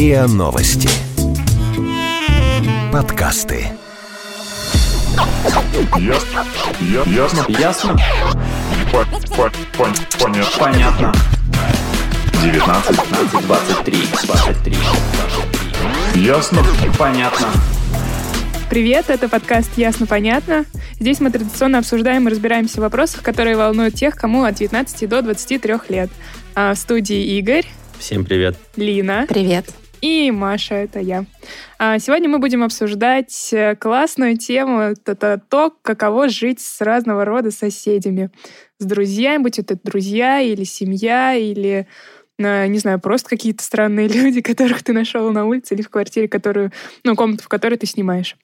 РИА Новости. Подкасты. Ясно. Я- Ясно. Ясно? По- по- пон- Понятно. Понятно. 19. 15, 23, 23, 23. Ясно. Понятно. Привет, это подкаст «Ясно, понятно». Здесь мы традиционно обсуждаем и разбираемся в вопросах, которые волнуют тех, кому от 19 до 23 лет. А в студии Игорь, Всем привет. Лина Привет. И Маша, это я. А сегодня мы будем обсуждать э, классную тему, это то, каково жить с разного рода соседями. С друзьями, будь это друзья или семья, или э, не знаю, просто какие-то странные люди, которых ты нашел на улице или в квартире, которую, ну, комнату, в которой ты снимаешь.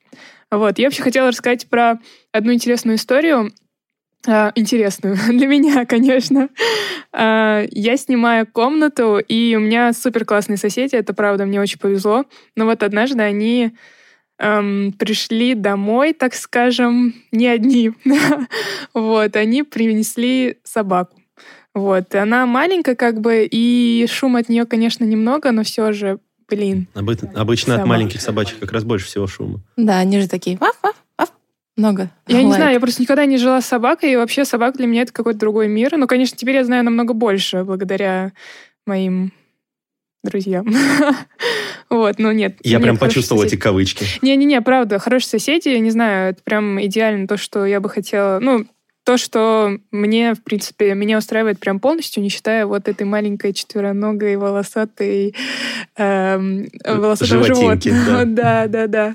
Вот. Я вообще хотела рассказать про одну интересную историю. А, интересную для меня, конечно. А, я снимаю комнату, и у меня супер классные соседи, это правда, мне очень повезло. Но вот однажды они эм, пришли домой, так скажем, не одни. вот, они принесли собаку. Вот, она маленькая, как бы, и шум от нее, конечно, немного, но все же, блин, Обы- обычно от Собак. маленьких собачек как раз больше всего шума. Да, они же такие ваф, ваф, ваф. Много. Я не лает. знаю, я просто никогда не жила с собакой, и вообще собак для меня это какой-то другой мир. Ну, конечно, теперь я знаю намного больше благодаря моим друзьям. Вот, ну нет. Я прям хорошие почувствовал соседи. эти кавычки. Не-не-не, правда, хорошие соседи, я не знаю, это прям идеально то, что я бы хотела... Ну, то, что мне, в принципе, меня устраивает прям полностью, не считая вот этой маленькой четвероногой волосатой эм, волосатого Животинки, животного. да. Да, да,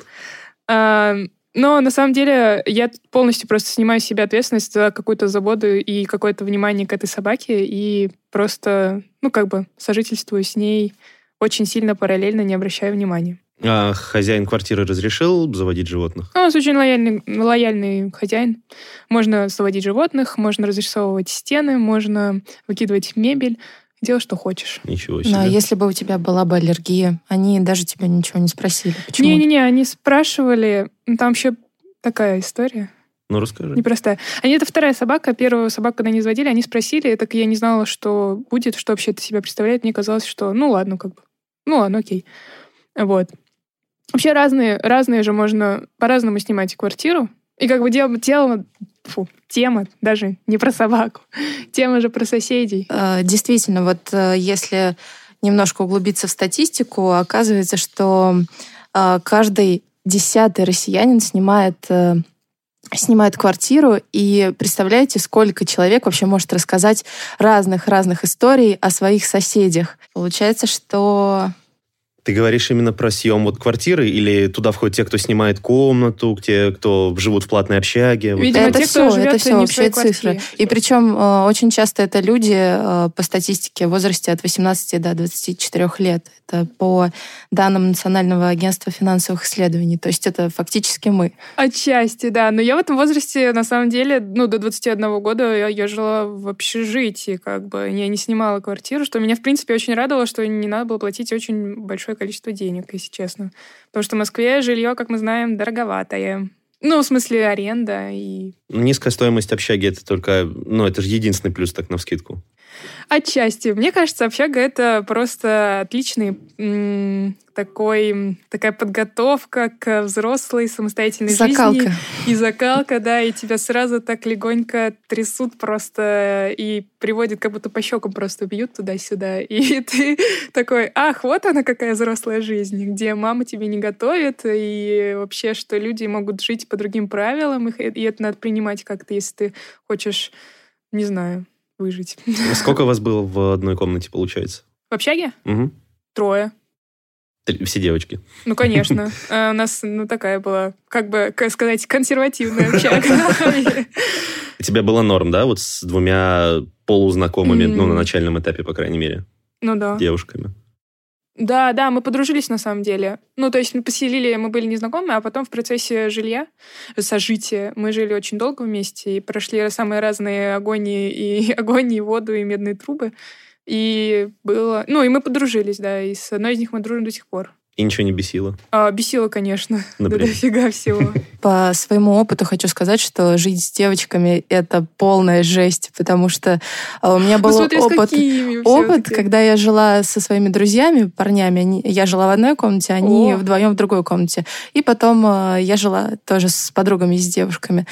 да. Но на самом деле я полностью просто снимаю с себя ответственность за какую-то заботу и какое-то внимание к этой собаке и просто, ну, как бы сожительствую с ней очень сильно параллельно, не обращая внимания. А хозяин квартиры разрешил заводить животных? Ну, Он очень лояльный, лояльный хозяин. Можно заводить животных, можно разрисовывать стены, можно выкидывать мебель. Делай, что хочешь. Ничего себе. Но если бы у тебя была бы аллергия, они даже тебя ничего не спросили. Почему? Не-не-не, они спрашивали... ну, Там вообще такая история Ну, расскажи. непростая. Они это вторая собака. Первую собаку, когда они заводили, они спросили, так я не знала, что будет, что вообще это себя представляет. Мне казалось, что ну ладно, как бы. Ну ладно, окей. Вот. Вообще разные, разные же можно по-разному снимать квартиру. И как бы дело, тело, фу, тема даже не про собаку. Тема же про соседей. Э, Действительно, вот э, если немножко углубиться в статистику, оказывается, что э, каждый десятый россиянин снимает снимает квартиру, и представляете, сколько человек вообще может рассказать разных-разных историй о своих соседях. Получается, что Ты говоришь именно про съем вот квартиры или туда входят те, кто снимает комнату, те, кто живут в платной общаге? Видимо, это те, кто все, живет это все в общие своей цифры. квартире. И причем э, очень часто это люди э, по статистике в возрасте от 18 до 24 лет. Это по данным Национального агентства финансовых исследований. То есть это фактически мы. Отчасти, да. Но я в этом возрасте, на самом деле, ну, до 21 года я, я жила в общежитии, как бы. Я не снимала квартиру, что меня, в принципе, очень радовало, что не надо было платить очень большое количество денег, если честно. Потому что в Москве жилье, как мы знаем, дороговатое. Ну, в смысле, аренда и... Низкая стоимость общаги это только, ну, это же единственный плюс так навскидку. Отчасти. Мне кажется, общага — это просто отличный такой, такая подготовка к взрослой самостоятельной жизни. Закалка. И закалка, да, и тебя сразу так легонько трясут просто и приводят, как будто по щекам просто бьют туда-сюда. И ты такой, ах, вот она какая взрослая жизнь, где мама тебе не готовит, и вообще, что люди могут жить по другим правилам, и это надо принимать как-то, если ты хочешь, не знаю, выжить. Сколько вас было в одной комнате, получается? В общаге? Мгм. Трое. Три- Все девочки. Ну, конечно. А У нас, ну, такая была, как бы, как сказать, консервативная общага. У тебя была норм, да, вот с двумя полузнакомыми, ну, на начальном этапе, по крайней мере, Ну да. девушками? Да, да, мы подружились на самом деле. Ну, то есть мы поселили, мы были незнакомы, а потом в процессе жилья, сожития, мы жили очень долго вместе и прошли самые разные агонии, и агонии, воду, и медные трубы. И было... Ну, и мы подружились, да, и с одной из них мы дружим до сих пор. И ничего не бесило. А, бесило, конечно. Например? Да дофига всего. По своему опыту хочу сказать, что жить с девочками — это полная жесть, потому что а, у меня был Ну, опыт, опыт, когда я жила со своими друзьями, парнями. Они- я жила в одной комнате, они О. вдвоем в другой комнате. И потом а, я жила тоже с подругами, с девушками.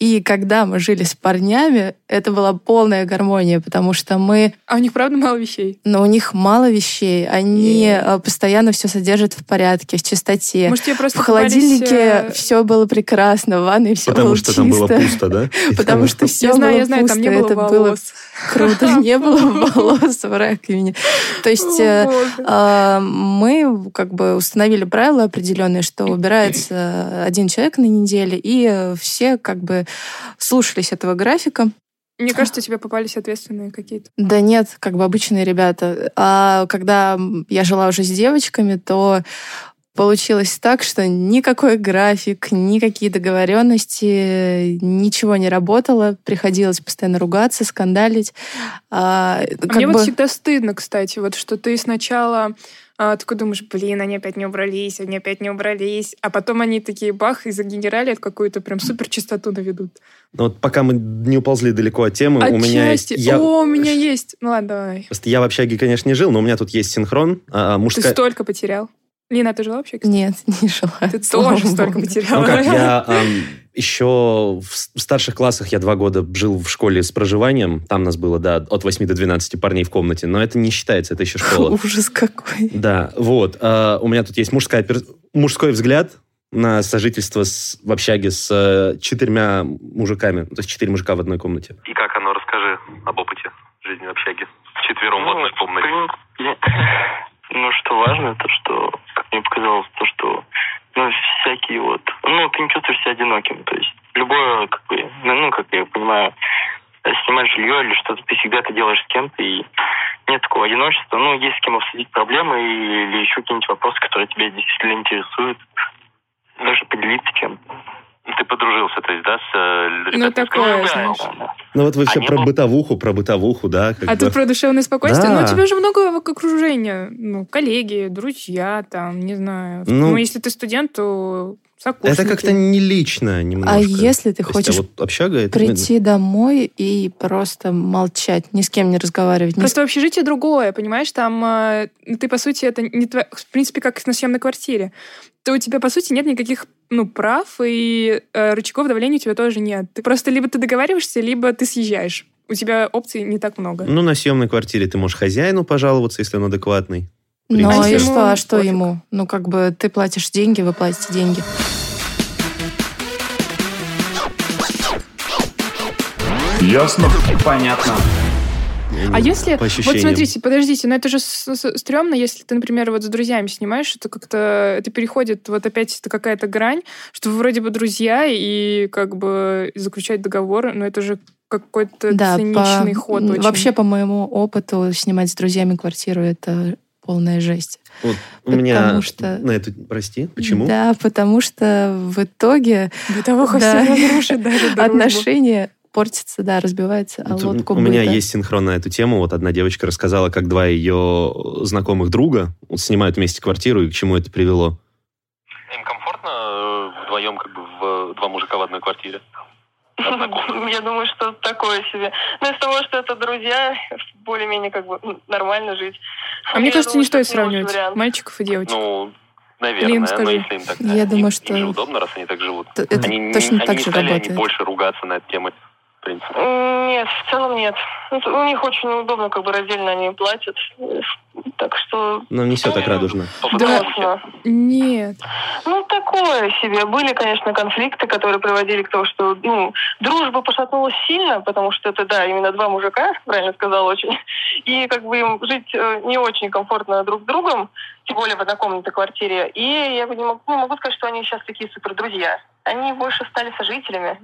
И когда мы жили с парнями, это была полная гармония, потому что мы А у них, правда, мало вещей? но у них мало вещей, они э, постоянно все содержат в порядке, в чистоте. Может, тебе просто в холодильнике попались, все было прекрасно, в ванной все Потому было что там было пусто, да? Потому что все Я знаю, было я знаю, там не пусто, было это было круто, не было волос в раковине. То есть э, а, мы как бы установили правила определенные, что убирается один человек на неделе, и все как бы слушались этого графика. Мне кажется, тебе попались ответственные какие-то. Да нет, как бы обычные ребята. А когда я жила уже с девочками, то получилось так, что никакой график, никакие договоренности, ничего не работало. Приходилось постоянно ругаться, скандалить. А, А мне бы- вот всегда стыдно, кстати, вот что ты сначала а, такой думаешь, блин, они опять не убрались, они опять не убрались, а потом они такие бах и загенерали какую-то прям супер чистоту наведут. Но вот пока мы не уползли далеко от темы, у меня есть... Отчасти. Я... О, у меня есть. Ну ладно, давай. Просто я в общаге, конечно, не жил, но у меня тут есть синхрон. а, Ты мужская... столько потерял. Лина, ты жила вообще? кстати? Нет, не жила. Ты тоже столько потеряла. Ну как, я ам, еще в в старших классах я два года жил в школе с проживанием. Там нас было, да, от 8 до 12 парней в комнате. Но это не считается, это еще школа. Ужас какой. Да, вот. а, У меня тут есть мужская, пер- мужской взгляд на сожительство с- в общаге с э, четырьмя мужиками. То есть четыре мужика в одной комнате. И как оно, расскажи об опыте жизни в общаге. Вчетвером в Ну, одной комнате. в принципе, Ну, что важно, то что, как мне показалось, то, что, ну, всякие вот, ну, ты не чувствуешь себя одиноким, то есть любое, как бы, ну, ну, как я понимаю, снимать жилье или что-то, ты всегда это делаешь с кем-то, и нет такого одиночества, ну, есть с кем обсудить проблемы или еще какие-нибудь вопросы, которые тебя действительно интересуют, даже поделиться чем-то. Ты подружился, то есть, да, с э, ребятами? Ну, такое, Ну, да. Ну вот вы все А не про бытовуху, про бытовуху, да? как А бы. тут про душевное спокойствие. Да. Ну, у тебя же много окружения. Ну, коллеги, друзья, там, не знаю. Ну, Ну, если ты студент, то сокурсники. Это как-то не лично немножко. А если ты То есть, хочешь а вот общага это... прийти домой и просто молчать, ни с кем не разговаривать, ни Просто общежитие другое, понимаешь? Там э, ты, по сути, это не твоя... В принципе, как на съемной квартире. То у тебя, по сути, нет никаких ну, прав, и э, рычагов давления у тебя тоже нет. Ты просто либо ты договариваешься, либо ты съезжаешь. У тебя опций не так много. Ну, на съемной квартире ты можешь хозяину пожаловаться, если он адекватный. Ну А и что, а что пофиг? ему? Ну как бы ты платишь деньги, вы платите деньги. Ясно? Понятно. А если... По Вот смотрите, подождите, но это же стрёмно, если ты, например, вот с друзьями снимаешь, это как-то... Это переходит вот опять это какая-то грань, что вы вроде бы друзья и как бы заключать договор, но это же какой-то Да, циничный по- ход очень. вообще по моему опыту снимать с друзьями квартиру это полная жесть. Вот у меня Потому что- на эту... Прости, почему? Да, потому что в итоге Бытовуха Да. всё разрушит даже дружбу. отношения портятся, да, разбиваются о Вот лодку у меня быта. есть синхрон на эту тему. Вот одна девочка рассказала, как два ее знакомых друга вот снимают вместе квартиру и к чему это привело. Им комфортно э, вдвоем, как бы, в, два мужика в одной квартире? Я думаю, что такое себе. Но из того, что это друзья, более-менее как бы нормально жить. А мне кажется, не стоит сравнивать мальчиков и девочек. Ну, наверное, но если им так... Я им- думаю, им что- же удобно, раз они так живут. Это они, не- точно они так не же стали они больше ругаться на эту тему, в принципе. Нет, в целом нет. Ну, У них очень неудобно, как бы раздельно они платят. Так что... Но не все так радужно. Классно. Нет. Ну, такое себе. Были, конечно, конфликты, которые приводили к тому, что ну, дружба пошатнулась сильно, потому что это, да, именно два мужика, правильно сказал очень. И как бы им жить э, не очень комфортно друг с другом, тем более в однокомнатной квартире. И я бы не могу, не могу сказать, что они сейчас такие супер друзья. Они больше стали сожителями.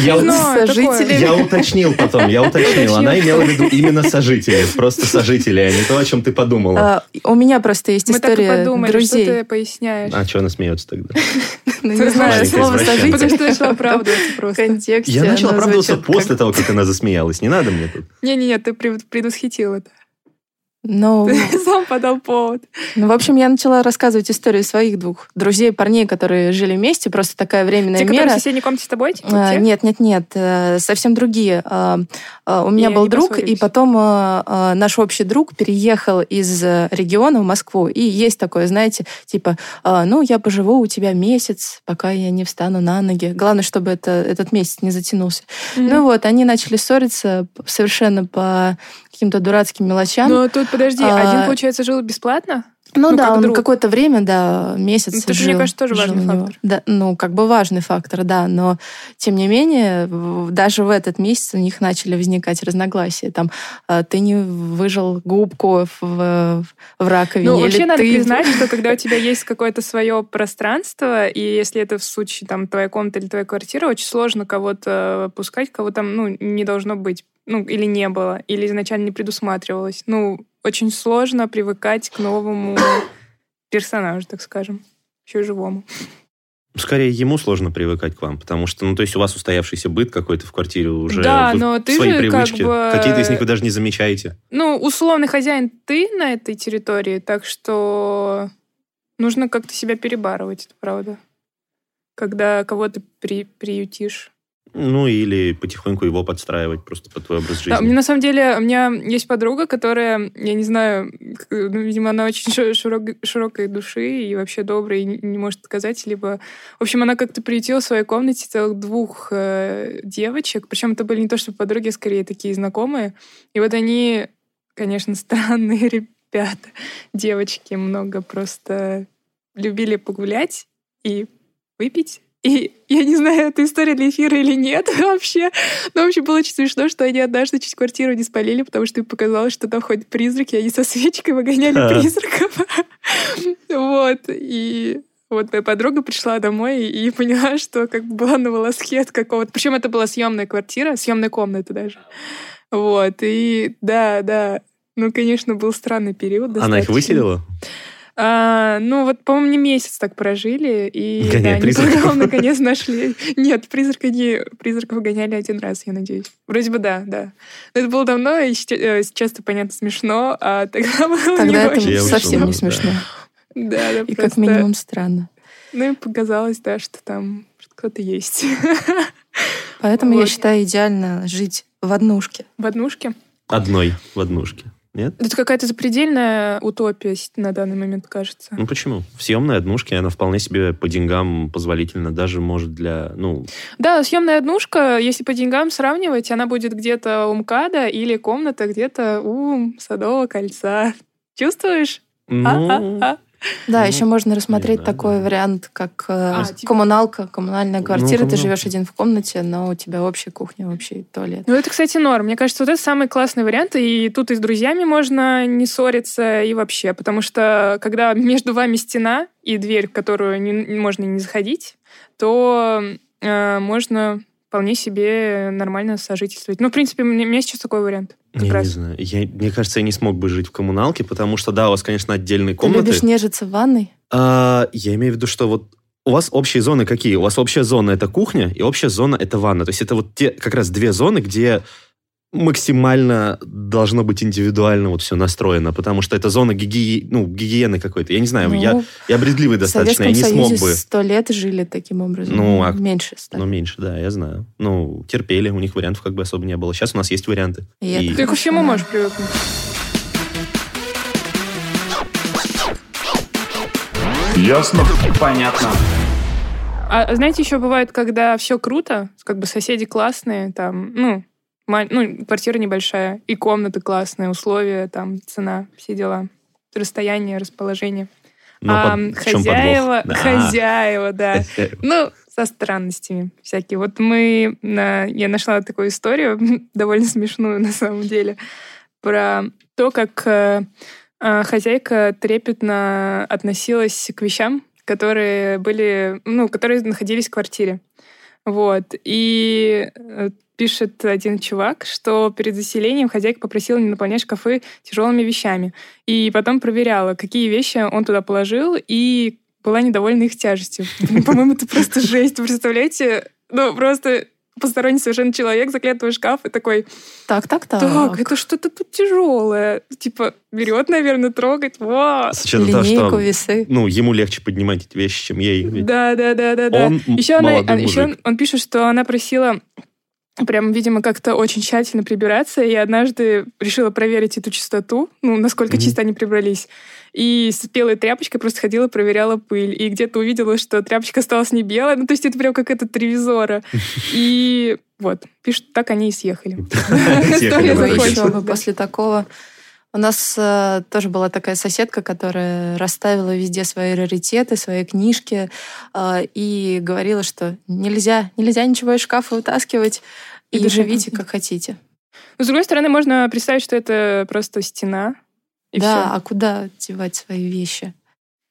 Я, Ну, Сожители. я уточнил потом, я уточнил. Она имела в виду именно сожители. Просто сожители, а не то, о чем ты подумала. А, у меня просто есть Мы так и история подумали, друзей. что ты поясняешь. А что она смеется тогда? Ну, Ты не знаю, слово извращенка. Потому сожитель. что начала оправдываться просто. контексте Я начал оправдываться после того, как она засмеялась. Не надо мне тут. Не-не-не, ты пред- предвосхитил это. Ну, Сам подал повод. ну, в общем, я начала рассказывать историю своих двух друзей, парней, которые жили вместе, просто такая временная Те, которые мера. в соседней комнате с тобой? типа, А? Нет, нет, нет, э, совсем другие. А, а, У меня И был друг, и поссорились. потом а, наш общий друг переехал из региона в Москву. И есть такое, знаете, типа, а, ну, я поживу у тебя месяц, пока я не встану на ноги. Главное, чтобы это, этот месяц не затянулся. Мгм. Ну вот, они начали ссориться совершенно по каким-то дурацким мелочам. Но тут, подожди, А, один, получается, жил бесплатно? Ну, Ну, да, как он друг. какое-то время, да, месяц Ну, это, жил. мне кажется, тоже важный фактор. Да, ну, как бы важный фактор, да, но тем не менее, даже в этот месяц у них начали возникать разногласия. Там, а, ты не выжил губку в, в- в раковине. Ну, вообще надо ты... признать, что когда у тебя есть какое-то свое пространство, и если это в случае там твоя комната или твоя квартира, очень сложно кого-то пускать, кого там, ну, не должно быть, ну, или не было, или изначально не предусматривалось. Ну, очень сложно привыкать к новому персонажу, так скажем, еще живому. Скорее, ему сложно привыкать к вам, потому что, ну, то есть у вас устоявшийся быт какой-то в квартире уже Да, вы но ты свои же как привычки. бы- Какие-то из них вы даже не замечаете. Ну, условный хозяин ты на этой территории, так что нужно как-то себя перебарывать, это правда. Когда кого-то при, приютишь. Ну, или потихоньку его подстраивать просто под твой образ жизни. Да, мне на самом деле, у меня есть подруга, которая, я не знаю, ну, видимо, она очень ши- широк- широкой души и вообще добрая, и не, не может отказать, либо... В общем, она как-то приютила в своей комнате целых двух э, девочек, причем это были не то, что подруги, а скорее такие знакомые. И вот они, конечно, странные ребята, девочки, много просто любили погулять и выпить. И я не знаю, это история для эфира или нет вообще. Но вообще было очень смешно, что они однажды чуть квартиру не спалили, потому что им показалось, что там ходят призраки, они со свечкой выгоняли призраков. Вот. И вот моя подруга пришла домой и поняла, что как бы была на волоске от какого-то... Причем это была съемная квартира, съемная комната даже. Вот. И да, да. Ну, конечно, был странный период. Она их выселила? А, ну, вот, по-моему, не месяц так прожили, и Гоняя да, они призраков. потом наконец нашли. Нет, призрака не, призраков гоняли один раз, я надеюсь. Вроде бы да, да. Но это было давно, и э, сейчас это, понятно, смешно, а тогда было не Тогда это очень. Я совсем не да. смешно. Да, да, И просто- как минимум странно. Ну, и показалось, да, что там кто-то есть. Поэтому я Вот. считаю идеально жить в однушке. В однушке. Одной в однушке. Нет? Это какая-то запредельная утопия на данный момент, кажется. Ну почему? В съемной однушке она вполне себе по деньгам позволительна, даже может для, ну, Да, съемная однушка, если по деньгам сравнивать, она будет где-то у МКАДа или комната где-то у Садового кольца. Чувствуешь? ну, А-а-а. Да, Ну, еще можно рассмотреть такой да. вариант, как э, А, типа- коммуналка, коммунальная Ну, квартира. Ты коммуналка. живешь один в комнате, но у тебя общая кухня, общий туалет. Ну, это, кстати, норм. Мне кажется, вот это самый классный вариант. И тут и с друзьями можно не ссориться, и вообще. Потому что, когда между вами стена и дверь, в которую не- можно не заходить, то э, можно вполне себе нормально сожительствовать. Ну, в принципе, у меня, сейчас такой вариант. Как я раз. не знаю. Я, мне кажется, я не смог бы жить в коммуналке, потому что, да, у вас, конечно, отдельные Ты комнаты. любишь нежиться в ванной? А, я имею в виду, что вот у вас общие зоны какие? У вас общая зона это кухня, и общая зона это ванна. То есть это вот те как раз две зоны, где максимально должно быть индивидуально вот все настроено, потому что это зона гиги... ну, гигиены какой-то. Я не знаю, я, Ну, я бредливый в достаточно, я не смог Союзе бы. сто лет жили таким образом. Ну, а- Меньше ста. Ну, меньше, да, я знаю. Ну, терпели, у них вариантов как бы особо не было. Сейчас у нас есть варианты. И это И- Ты всему да. можешь привыкнуть. Ясно? Понятно. А знаете, еще бывает, когда все круто, как бы соседи классные, там, ну, ну, квартира небольшая, и комната классные, условия, там, цена, все дела, расстояние, расположение. Но а под- хозяева? Да. хозяева, да. Ну, со странностями всякие. Вот мы, я нашла такую историю, довольно смешную на самом деле, про то, как э, э, хозяйка трепетно относилась к вещам, которые были, ну, которые находились в квартире. Вот. И э, пишет один чувак, что перед заселением хозяйка попросила не наполнять шкафы тяжелыми вещами. И потом проверяла, какие вещи он туда положил, и была недовольна их тяжестью. По-моему, это просто жесть. Представляете? Ну, просто посторонний совершенно человек в твой шкаф и такой, Так, так, так. так, это что-то тут тяжелое. Типа, берет, наверное, трогать. Во! С учетом того, Линейку, что весы. ну, ему легче поднимать эти вещи, чем ей. Да, да, да, да, да. Он м- Еще, она, молодой еще он, мужик. он пишет, что она просила прям, видимо, как-то очень тщательно прибираться, и однажды решила проверить эту чистоту, ну, насколько Мгм. чисто они прибрались. И с белой тряпочкой просто ходила, проверяла пыль. И где-то увидела, что тряпочка осталась не белая. Ну, то есть это прям как этот ревизора. И вот, пишут, так они и съехали. История закончилась, после такого. У нас э, тоже была такая соседка, которая расставила везде свои раритеты, свои книжки э, и говорила, что нельзя, нельзя ничего из шкафа вытаскивать И и, живите как хотите. Но, с другой стороны, можно представить, что это просто стена. И да, всё. а куда девать свои вещи?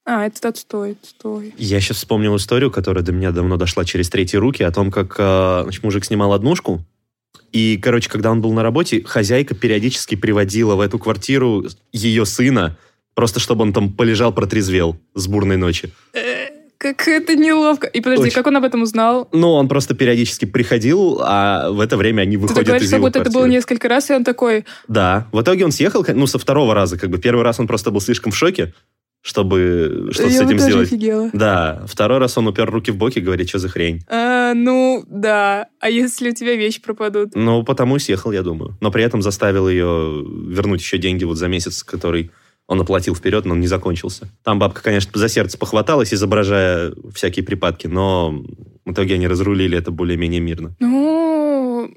А, этот отстой, отстой. Я сейчас вспомнил историю, которая до меня давно дошла через третьи руки, о том, как э, значит, мужик снимал однушку, и, короче, когда он был на работе, хозяйка периодически приводила в эту квартиру ее сына, просто чтобы он там полежал, протрезвел с бурной ночи. Э, Как это неловко. И подожди, Очень. как он об этом узнал? Ну, он просто периодически приходил, а в это время они Ты выходят говоришь, из как его будто это было квартиры. несколько раз, и он такой, Да. В итоге он съехал, ну, со второго раза, как бы. Первый раз он просто был слишком в шоке, чтобы что-то с этим сделать. офигела. Да. Второй раз он упер руки в боки и говорит, что за хрень. А, ну, да. А если у тебя вещи пропадут? Ну, потому и съехал, я думаю. Но при этом заставил ее вернуть еще деньги вот за месяц, который он оплатил вперед, но он не закончился. Там бабка, конечно, за сердце похваталась, изображая всякие припадки, но в итоге они разрулили это более-менее мирно. Ну,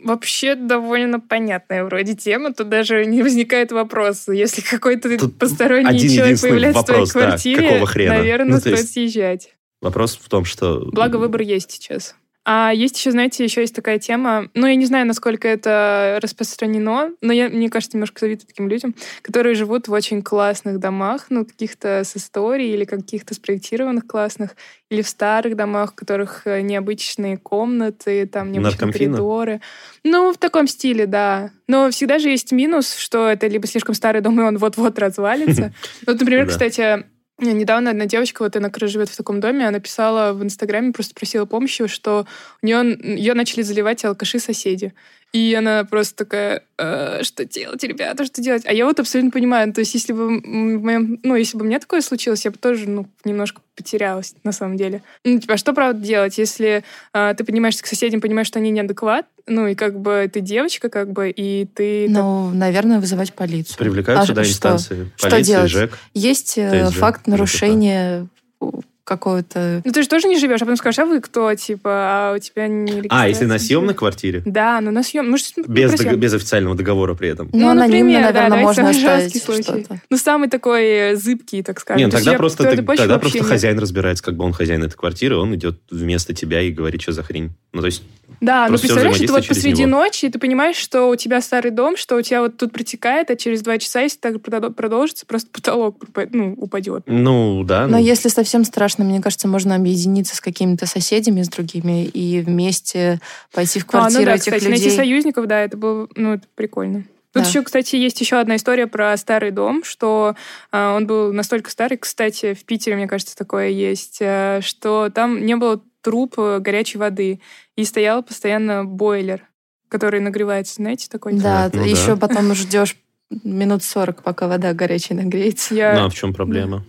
вообще довольно понятная вроде тема. Тут даже не возникает вопроса. Если какой-то Тут посторонний один человек появляется вопрос, в твоей да, квартире, какого хрена? наверное, Ну, то стоит есть- съезжать. Вопрос в том, что... Благо, выбор есть сейчас. А есть еще, знаете, еще есть такая тема, ну, я не знаю, насколько это распространено, но я, мне кажется, немножко завидую таким людям, которые живут в очень классных домах, ну, каких-то с историей или каких-то спроектированных классных, или в старых домах, в которых э, необычные комнаты, там необычные коридоры. Ну, в таком стиле, да. Но всегда же есть минус, что это либо слишком старый дом, и он вот-вот развалится. Вот, например, кстати, Недавно одна девочка, вот она, которая живет в таком доме, она писала в Инстаграме, просто просила помощи, что у нее ее начали заливать алкаши-соседи. И она просто такая, «Э, что делать, ребята, что делать? А я вот абсолютно понимаю, то есть если бы, в моем- ну, если бы у меня такое случилось, я бы тоже, ну, немножко потерялась, на самом деле. Ну, типа, а что, правда, делать, если а, ты поднимаешься к соседям, понимаешь, что они неадекват, ну, и как бы ты девочка, как бы, и ты... там- Ну, наверное, вызывать полицию. Привлекают А сюда что? инстанции. Что Полиция, делать? ЖЭК. Есть э, ТСЖ, факт нарушения у- какого-то... Ну, ты же тоже не живешь, а потом скажешь, а вы кто, типа, а у тебя не А, если на съемной квартире? Да, ну на съем. Мы же не Без, дог- без официального договора при этом. Ну, Ну, анонимно, например, да, наверное, давайте можно оставить что-то. Ну, самый такой э, зыбкий, так скажем. Нет, То есть тогда просто, ты- тогда просто нет. хозяин разбирается, как бы он хозяин этой квартиры, он идет вместо тебя и говорит, что за хрень. Ну, то есть, Да, ну Просто всё представляешь, это вот посреди него. ночи, и ты понимаешь, что у тебя старый дом, что у тебя вот тут протекает, а через два часа, если так продо- продолжится, просто потолок ну, упадет. ну, да. Но ну, если совсем страшно, мне кажется, можно объединиться с какими-то соседями, с другими, и вместе пойти в А, ну квартиру да, этих кстати, людей. найти союзников, да, это было, ну, это прикольно. Тут Да. еще, кстати, есть еще одна история про старый дом, что а, он был настолько старый, кстати, в Питере, мне кажется, такое есть, а, что там не было труб э, горячей воды, и стоял постоянно бойлер, который нагревается, знаете, такой? Да, Ну еще да. потом ждешь минут 40, пока вода горячая нагреется. Я, Ну, а в чем проблема? Ну,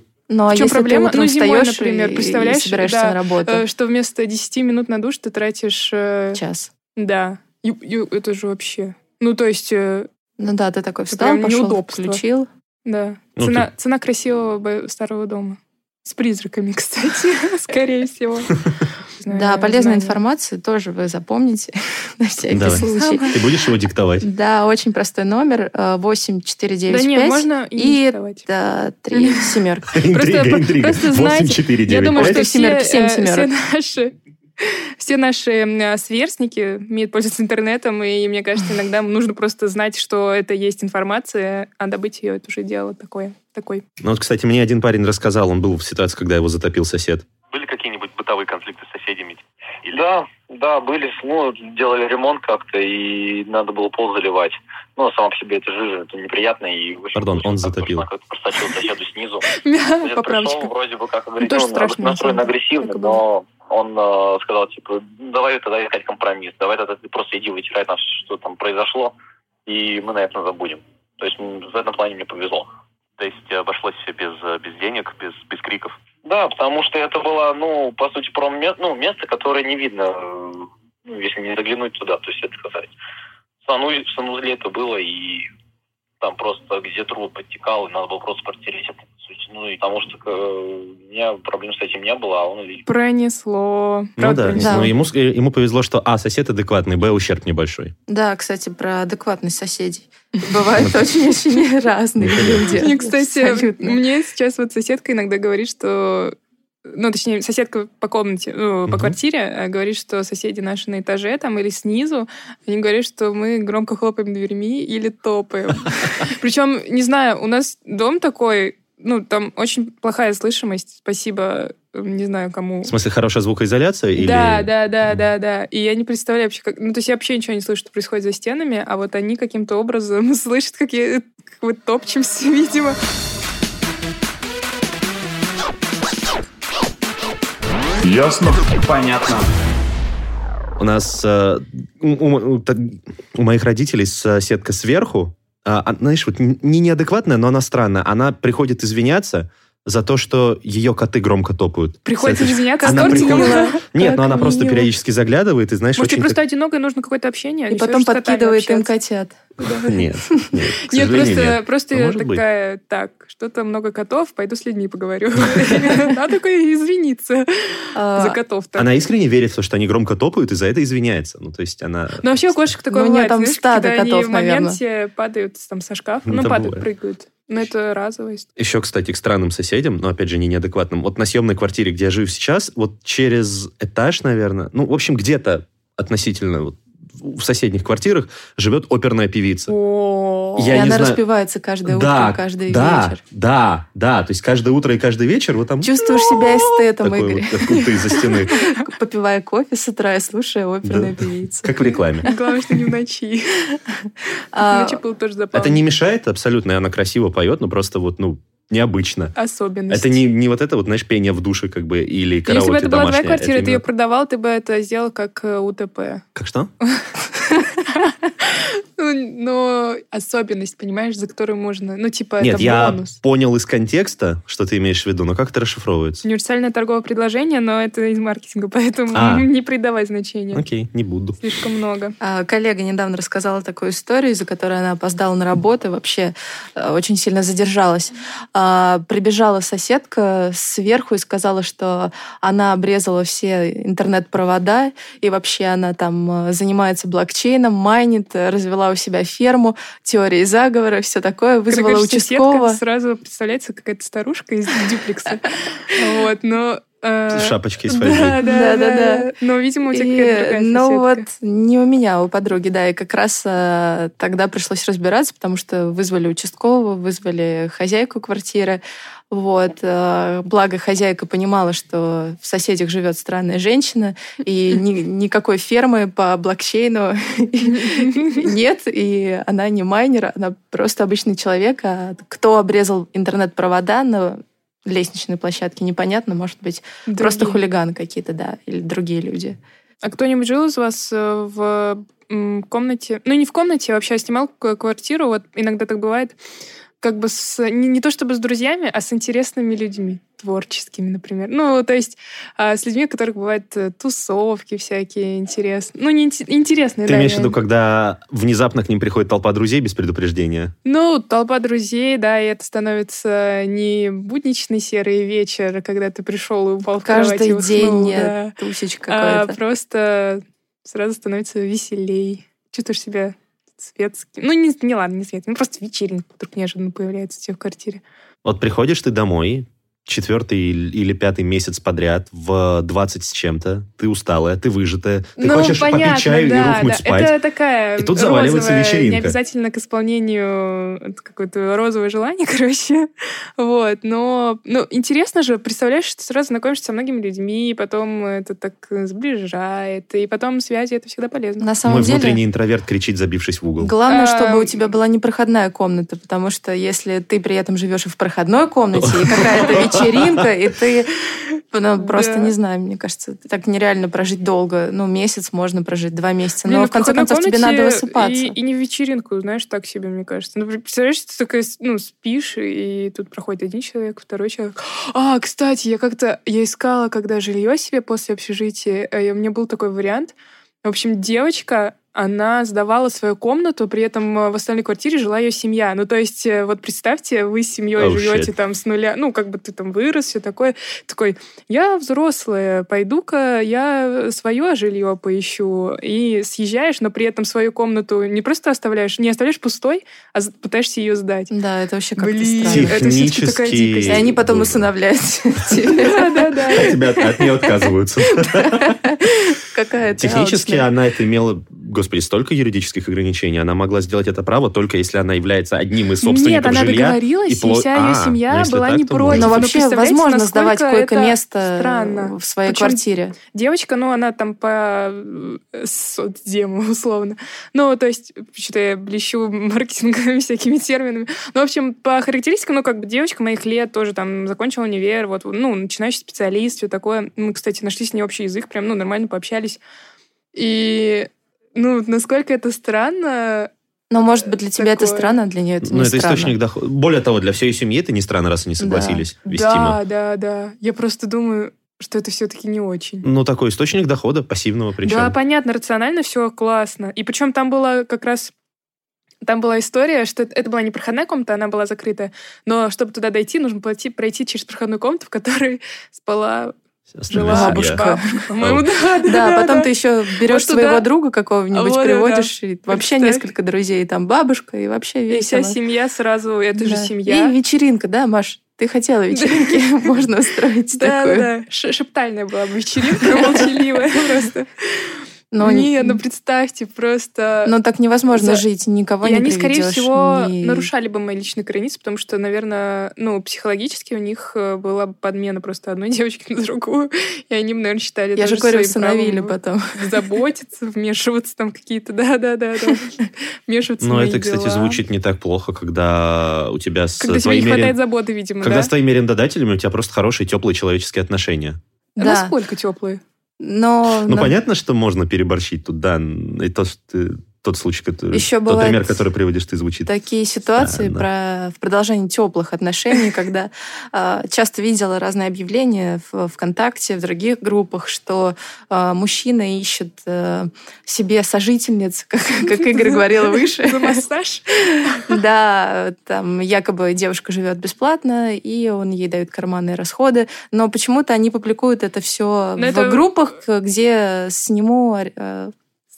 а В чём если проблема? ты утром Ну, зимой, встаешь например, и- представляешь, и собираешься да, на работу, э, что вместо 10 минут на душ ты тратишь... э, час. да. И- и это же вообще... Ну, то есть, э, Ну да, ты такой встал, пошел, неудобство. включил. да. Ну, цена, цена красивого старого дома. С призраками, кстати, скорее всего. Да, полезная информация тоже вы запомните на всякий Давай. случай. Ты будешь его диктовать? Да, очень простой номер э, Да 8495 нет, можно и и да, три семерки. Интрига, про- интрига. просто знаете, 8, 4, 9, Я думаю, что все, семь э, все наши все наши э, сверстники умеют пользоваться интернетом, и мне кажется, иногда нужно просто знать, что это есть информация, а добыть ее это уже дело такое, такой. Ну, вот, кстати, мне один парень рассказал, он был в ситуации, когда его затопил сосед. Были какие-нибудь бытовые конфликты с соседями? Или- Да, да, были, ну, делали ремонт как-то, и надо было пол заливать. Ну, сама по себе это жижа, это неприятно. И, общем, Пардон, он затопил. просочил соседу снизу. Пришел, Поправочка. вроде бы как говорит, тоже ну, настроен агрессивно, но он э, сказал, типа, «Ну, давай тогда искать компромисс, давай тогда ты просто иди вытирай нас, что там произошло, и мы на этом забудем. То есть в этом плане мне повезло. То есть обошлось все без, э, без денег, без, без криков? Да, потому что это было, ну, по сути, промо ну, место, которое не видно, э, ну, если не заглянуть туда. То есть это сказать. В, в санузле это было, и там просто где труд подтекал, и надо было просто протереть это. Ну, и потому что э, у меня проблем с этим не было, а он, видимо, Пронесло. Ну Правда да, пронесло? Да. Ну, ему, с- ему повезло, что А, сосед адекватный, Б, ущерб небольшой. Да, кстати, про адекватность соседей. Бывают очень-очень разные люди. Мне, кстати, Абсолютно. мне сейчас вот соседка иногда говорит, что ну, точнее, соседка по комнате, ну, по Мгм. квартире э, говорит, что соседи наши на этаже там или снизу, они говорят, что мы громко хлопаем дверьми или топаем. Причем, не знаю, у нас дом такой, ну, там очень плохая слышимость. Спасибо, э, не знаю, кому. В смысле, хорошая звукоизоляция? Или... Да, да, да, да, да. И я не представляю вообще, как... Ну, то есть я вообще ничего не слышу, что происходит за стенами, а вот они каким-то образом слышат, как, я... как мы топчемся, видимо. Ясно? Понятно. У нас э, у, у- у- моих родителей соседка сверху, а, а, знаешь, вот не неадекватная, но она странная. Она приходит извиняться за то, что ее коты громко топают. Приходится этой- извиняться с Она тортиком. приходит- Нет, Как но она просто периодически заглядывает и, знаешь, Может, очень... просто одиноко и нужно какое-то общение? И потом подкидывает им котят. Нет, нет, просто, нет. просто Ну, я быть. такая, так, что-то много котов, пойду с людьми поговорю. Надо такое извиниться А, за котов-то. Она искренне верит в то, что они громко топают, и за это извиняется. Ну, то есть она... Но вообще у кошек такое Ну, бывает, там знаешь, стадо когда они котов, в моменте падают там со шкафа. Ну, Ну, это падают, прыгают. Но это разовость. Еще, кстати, к странным соседям, но, опять же, не неадекватным. Вот на съемной квартире, где я живу сейчас, вот через этаж, наверное, ну, в общем, где-то относительно вот, в соседних квартирах живет оперная певица. О, Я и не она знаю- распевается каждое да, утро, каждый да, вечер. да, да. То есть каждое утро и каждый вечер вот там... Чувствуешь себя эстетом, такой Игорь. вот, откуда-то из-за стены. Попивая кофе с утра и слушая оперную Да. певицу. Как в рекламе. Главное, что не в ночи. А, Ночи было тоже забавно. Это не мешает абсолютно, и она красиво поет, но просто вот, ну, необычно. Особенность. Это не, не вот это вот, знаешь, пение в душе, как бы, или Если караоке бы это была твоя квартира, ты ее продавал, ты бы это сделал как э, УТП. Как что? Ну, Но особенность, понимаешь, за которую можно... Ну, типа, Нет, это я бонус. понял из контекста, что ты имеешь в виду, но как это расшифровывается? Универсальное торговое предложение, но это из маркетинга, поэтому А. не придавай значения. Окей, не буду. Слишком много. А, Коллега недавно рассказала такую историю, из-за которой она опоздала на работу, вообще э, очень сильно задержалась. А, Прибежала соседка сверху и сказала, что она обрезала все интернет-провода, и вообще она там э, занимается блокчейном, майнит, развела у себя ферму, теории заговора, все такое, вызвала участкового. сразу представляется какая-то старушка из дюплекса. Вот, но... э, С шапочкой Да, да, Да, да, да. да. Но, видимо, у тебя какая-то другая ну вот не у меня, а у подруги, да. И как раз э, тогда пришлось разбираться, потому что вызвали участкового, вызвали хозяйку квартиры. Вот. э, Благо хозяйка понимала, что в соседях живет странная женщина, и ни- никакой фермы по блокчейну нет, и она не майнер, она просто обычный человек. А кто обрезал интернет-провода на лестничной площадке, непонятно, может быть, Просто Другие. хулиганы какие-то, да, или другие люди. А кто-нибудь жил из вас э, в комнате? Ну, не в комнате, а вообще снимал к- квартиру. Вот иногда так бывает. Как бы с... Не, не то чтобы с друзьями, а с интересными людьми. Творческими, например. Ну, то есть а, с людьми, у которых бывают э, тусовки всякие интересные. Ну, не инте- интересные, Ты да. имеешь в виду, когда внезапно к ним приходит толпа друзей без предупреждения? Ну, толпа друзей, да, и это становится не будничный серый вечер, когда ты пришел и упал в кровать и Каждый уснул, день да. тусечка а какой-то. просто сразу становится веселей. Чувствуешь себя светским. Ну, не, не ладно, не светским, ну, просто вечеринка вдруг неожиданно появляется у тебя в квартире. Вот приходишь ты домой, четвертый или пятый месяц подряд в 20 с чем-то, ты усталая, ты выжатая, ты ну, хочешь понятно, попить чаю да, и рухнуть да. спать. Это такая И тут заваливается розовая, вечеринка. Не обязательно к исполнению это какое-то розовое желание, короче. Вот. Но ну, интересно же, представляешь, что ты сразу знакомишься со многими людьми, и потом это так сближает, и потом связи, это всегда полезно. На самом Мой деле, внутренний интроверт кричит, забившись в угол. главное, чтобы у Эм. тебя была непроходная комната, потому что если ты при этом живешь и в проходной комнате, и какая-то вечеринка, и ты Ну, просто Да. не знаю, мне кажется, так нереально прожить долго. Ну, месяц можно прожить, два месяца. Блин, Но ну, в конце концов тебе надо высыпаться. И, и не вечеринку, знаешь, так себе, мне кажется. Ну, представляешь, ты такая, ну, спишь, и тут проходит один человек, второй человек. А, кстати, я как-то, я искала, когда жилье себе после общежития, э, и у меня был такой вариант. В общем, девочка, она сдавала свою комнату, при этом э, в остальной квартире жила ее семья. Ну, то есть, э, вот представьте, вы с семьей Oh, живете shit. там с нуля, ну, как бы ты там вырос, все такое. Такой, я взрослая, пойду-ка я свое жилье поищу. И съезжаешь, но при этом свою комнату не просто оставляешь, не оставляешь пустой, а пытаешься ее сдать. Да, это вообще как-то Блин, странно. это все-таки такая дикость. И они потом Боже. усыновляют тебя. Да-да-да. От тебя от нее отказываются. Технически она это имела, господи, столько юридических ограничений. Она могла сделать это право только если она является одним из Нет, собственников она жилья. договорилась, и, пло- вся ее А, семья ну, была так, не против. Но Ну, вообще представляете, возможно насколько сдавать это койко-место странно. в своей Причем квартире. Девочка, ну, она там по э, соцдему, условно. Ну, то есть, что-то я блещу маркетинговыми всякими терминами. Ну, в общем, по характеристикам, ну, как бы девочка моих лет тоже там закончила универ, вот, ну, начинающий специалист, все такое. Мы, кстати, нашли с ней общий язык, прям, ну, нормально пообщались. И, ну, насколько это странно, Но, может быть, для тебя это Такое. странно, а для нее это Ну, не это странно. источник дохода. Более того, для всей семьи это не странно, раз они согласились вести Да, да, да. Я просто думаю, что это все-таки не очень. Ну, такой источник дохода, пассивного причем. Да, понятно, рационально все классно. И причем там была как раз там была история, что это, это была не проходная комната, она была закрытая, но чтобы туда дойти, нужно пройти, пройти через проходную комнату, в которой спала жила бабушка. По-моему, да, да, Да, да, потом да. ты еще берешь Вот туда- своего друга какого-нибудь, Вот, да, приводишь, и вообще Представь. несколько друзей, там бабушка, и вообще И вся весело. семья сразу, это же Да. семья. И вечеринка, да, Маш? Ты хотела вечеринки, можно устроить Да, да, такое. да. Ш- Шептальная была бы вечеринка, молчаливая просто. Но Не, не- ну представьте, просто... Но так невозможно За- жить, никого И не они, скорее всего, ни- нарушали бы мои личные границы, потому что, наверное, ну, психологически у них э, была подмена просто одной девочки на другую, и они, наверное, считали Я же говорю, усыновили потом. заботиться, вмешиваться там какие-то, да-да-да, да, вмешиваться Но мои это, кстати, звучит не так плохо, когда у тебя с Когда тебе не хватает заботы, видимо, Когда да? с твоими арендодателями у тебя просто хорошие, теплые человеческие отношения. А Да, Насколько теплые? Но... Ну, но- понятно, что можно переборщить тут, да. И то, что ты- тот случай, который... Ещё тот пример, который приводишь, ты звучит. такие ситуации странно. про, в продолжении теплых отношений, когда а, часто видела разные объявления в ВКонтакте, в других группах, что а, мужчина ищет а, себе сожительниц, как, как Игорь говорила выше. За массаж? Да, там якобы девушка живет бесплатно, и он ей дает карманные расходы, но почему-то они публикуют это все в группах, где сниму, э,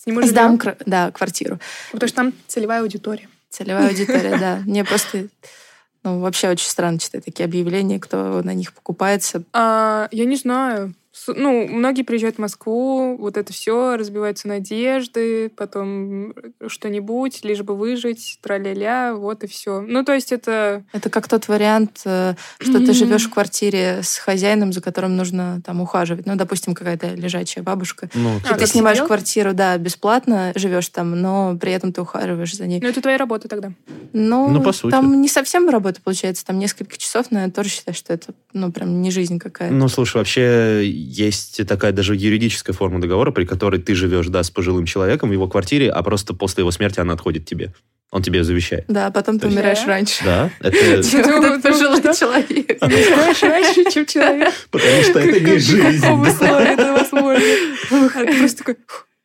С ним сдам кр- да, квартиру. Потому что там целевая аудитория. Целевая аудитория, да. Мне просто ну, вообще очень странно читать такие объявления, кто на них покупается. А, я не знаю. Ну, многие приезжают в Москву, вот это все, разбиваются надежды, потом что-нибудь, лишь бы выжить, траля-ля, вот и все. Ну, то есть это... Это как тот вариант, э, что ты живешь в квартире с хозяином, за которым нужно там ухаживать. Ну, допустим, какая-то лежачая бабушка. Ну, А, ты снимаешь сидел? квартиру, да, бесплатно живешь там, но при этом ты ухаживаешь за ней. Ну, это твоя работа тогда. Ну, Ну, по сути. там не совсем работа получается, там несколько часов, но я тоже считаю, что это, ну, прям не жизнь какая-то. Ну, слушай, вообще есть такая даже юридическая форма договора, при которой ты живешь, да, с пожилым человеком в его квартире, а просто после его смерти она отходит тебе. Он тебе ее завещает. Да, потом ты умираешь Да? раньше. Да, это ну, пожилой человек. Знаешь, раньше, чем человек. потому что это не жизнь. Каком да. условии это возможно? А просто такой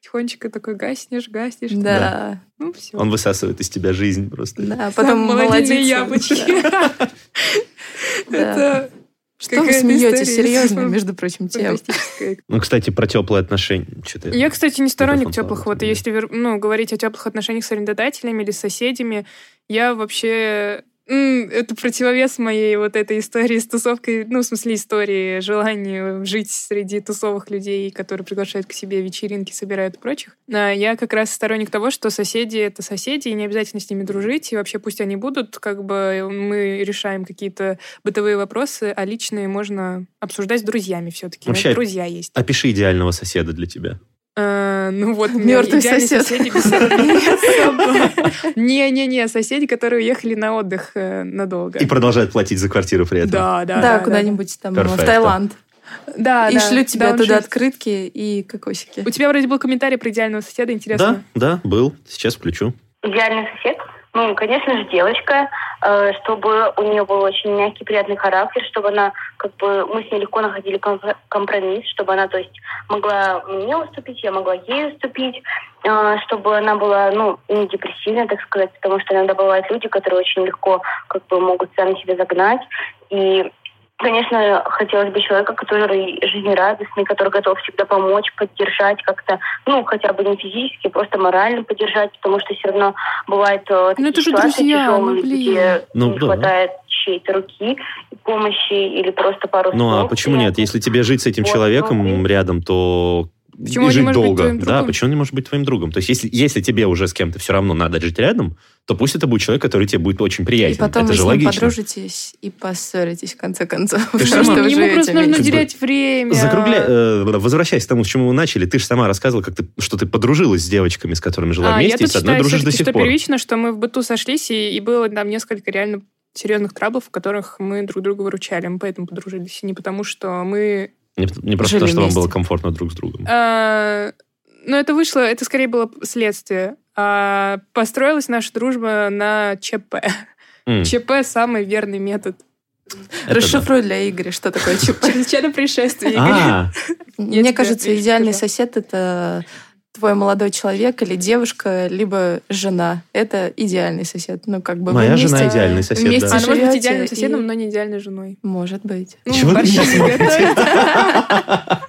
тихонечко такой гаснешь, гаснешь. Да, Ну, все. Он высасывает из тебя жизнь просто. да, потом молодиться. яблочки. Да. Это Что вы Какая-то смеетесь? Серьезно, между прочим, тем. Ну, кстати, про теплые отношения. Что-то Я, кстати, не сторонник теплых. Вот если ну, говорить о теплых отношениях с арендодателями или с соседями, я вообще... Это противовес моей вот этой истории с тусовкой, ну, в смысле истории, желанию жить среди тусовых людей, которые приглашают к себе вечеринки, собирают и прочих. А Я как раз сторонник того, что соседи — это соседи, и не обязательно с ними дружить, и вообще пусть они будут, как бы мы решаем какие-то бытовые вопросы, а личные можно обсуждать с друзьями все-таки. Вообще- друзья есть. Опиши идеального соседа для тебя. А, ну вот, идеальные сосед. Не-не-не, соседи, которые уехали на отдых э, надолго. И продолжает платить за квартиру при этом. Да, да, Да, куда-нибудь там, в. Таиланд. Да, и да, шлют тебе да, туда шлет. открытки и кокосики. У тебя вроде был комментарий про идеального соседа, интересно. Да, да, был. Сейчас включу. Идеальный сосед? Ну, конечно же, девочка, э, чтобы у нее был очень мягкий, приятный характер, чтобы она, как бы, мы с ней легко находили ком- компромисс, чтобы она, то есть, могла мне уступить, я могла ей уступить, э, чтобы она была, ну, не депрессивная, так сказать, потому что иногда бывают люди, которые очень легко, как бы, могут сами себя загнать, и Конечно, хотелось бы человека, который жизнерадостный, который готов всегда помочь, поддержать как-то, ну, хотя бы не физически, просто морально поддержать, потому что все равно бывает э, Ну, это такие же ситуации друзья, тяжелые, ну, блин. где Ну, не да. хватает чьей-то руки, помощи или просто пару Ну, а слов. почему нет? Если тебе жить с этим Вот, человеком смотри. рядом, то Почему и жить долго. твоим да, почему он не может быть твоим другом? То есть, если, если тебе уже с кем-то все равно надо жить рядом, то пусть это будет человек, который тебе будет очень И приятен. потом это вы же с ним логично. подружитесь и поссоритесь в конце концов. Ты что вы Ему просто нужно вместе. уделять время. Закругляй, э, возвращаясь к тому, с чему мы начали, ты же сама рассказывала, как ты, что ты подружилась с девочками, с которыми жила А, я вместе, и тут с одной считаю дружишь до сих что пор. первично, что мы в быту сошлись, и, и было там несколько реально серьезных траблов, в которых мы друг друга выручали. Мы поэтому подружились. И не потому, что мы... Не, не просто Жили то, что вам вместе. было комфортно друг с другом. а, ну, это вышло, это скорее было следствие. А, построилась наша дружба на ЧП. М, ЧП – самый верный метод. это Расшифруй для Игоря, что такое ЧП. Чрезвычайно пришествие, да. Игорь. А, Мне кажется, идеальный сосед — это твой молодой человек или девушка, либо жена. Это идеальный сосед. Ну, как бы моя вместе- жена идеальный сосед, вместе да. Она может быть идеальным и- соседом, но не идеальной женой. Может быть. Ну, Чего ты готовит.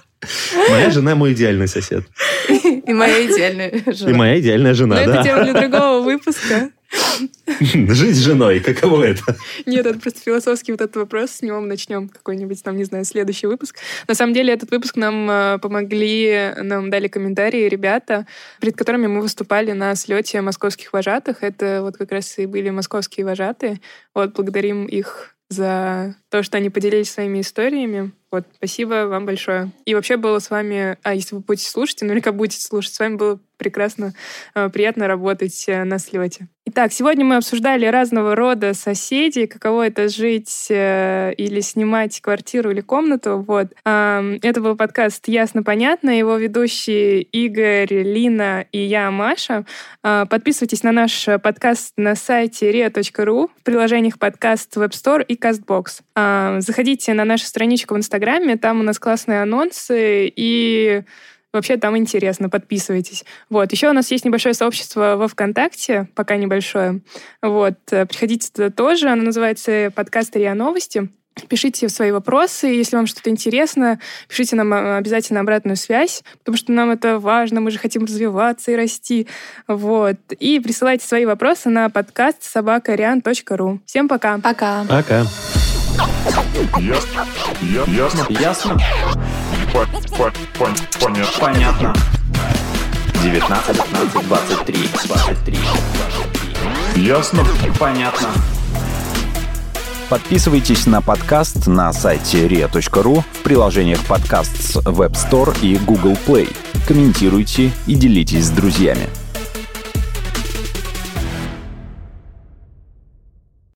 Моя жена мой идеальный сосед. И моя идеальная И жена. моя идеальная Но жена, это да. тема для другого выпуска. Жить с женой, каково это? Нет, это просто философский вот этот вопрос. С него мы начнем какой-нибудь, там, не знаю, следующий выпуск. На самом деле, этот выпуск нам э, помогли, нам дали комментарии ребята, перед которыми мы выступали на слете московских вожатых. Это вот как раз и были московские вожатые. Вот, благодарим их за то, что они поделились своими историями. Вот, спасибо вам большое. И вообще было с вами, а если вы будете слушать, наверняка будете слушать, с вами было прекрасно, э, приятно работать э, на слете. Итак, сегодня мы обсуждали разного рода соседей, каково это жить э, или снимать квартиру или комнату. Вот. Это был подкаст «Ясно-понятно». Его ведущие Игорь, Лина и я, Маша. А, Подписывайтесь на наш подкаст на сайте ria.ru, в приложениях подкаст Store и CastBox. А, Заходите на нашу страничку в Инстаграме, там у нас классные анонсы и Вообще там интересно, подписывайтесь. Вот. Еще у нас есть небольшое сообщество во ВКонтакте, пока небольшое. Вот. э, Приходите туда тоже. Оно называется «Подкаст РИА Новости». Пишите свои вопросы, если вам что-то интересно, пишите нам э, обязательно обратную связь, потому что нам это важно, мы же хотим развиваться и расти. Вот. И присылайте свои вопросы на подкаст собакариан.ру. Всем пока! Пока. Пока. Ясно. Я- Ясно. Ясно? По- по- пон- Понятно. Понятно. 19, 15, 23, 23, 23. Ясно. Понятно. Подписывайтесь на подкаст на сайте ria.ru в приложениях подкаст с Web Store и Google Play. Комментируйте и делитесь с друзьями.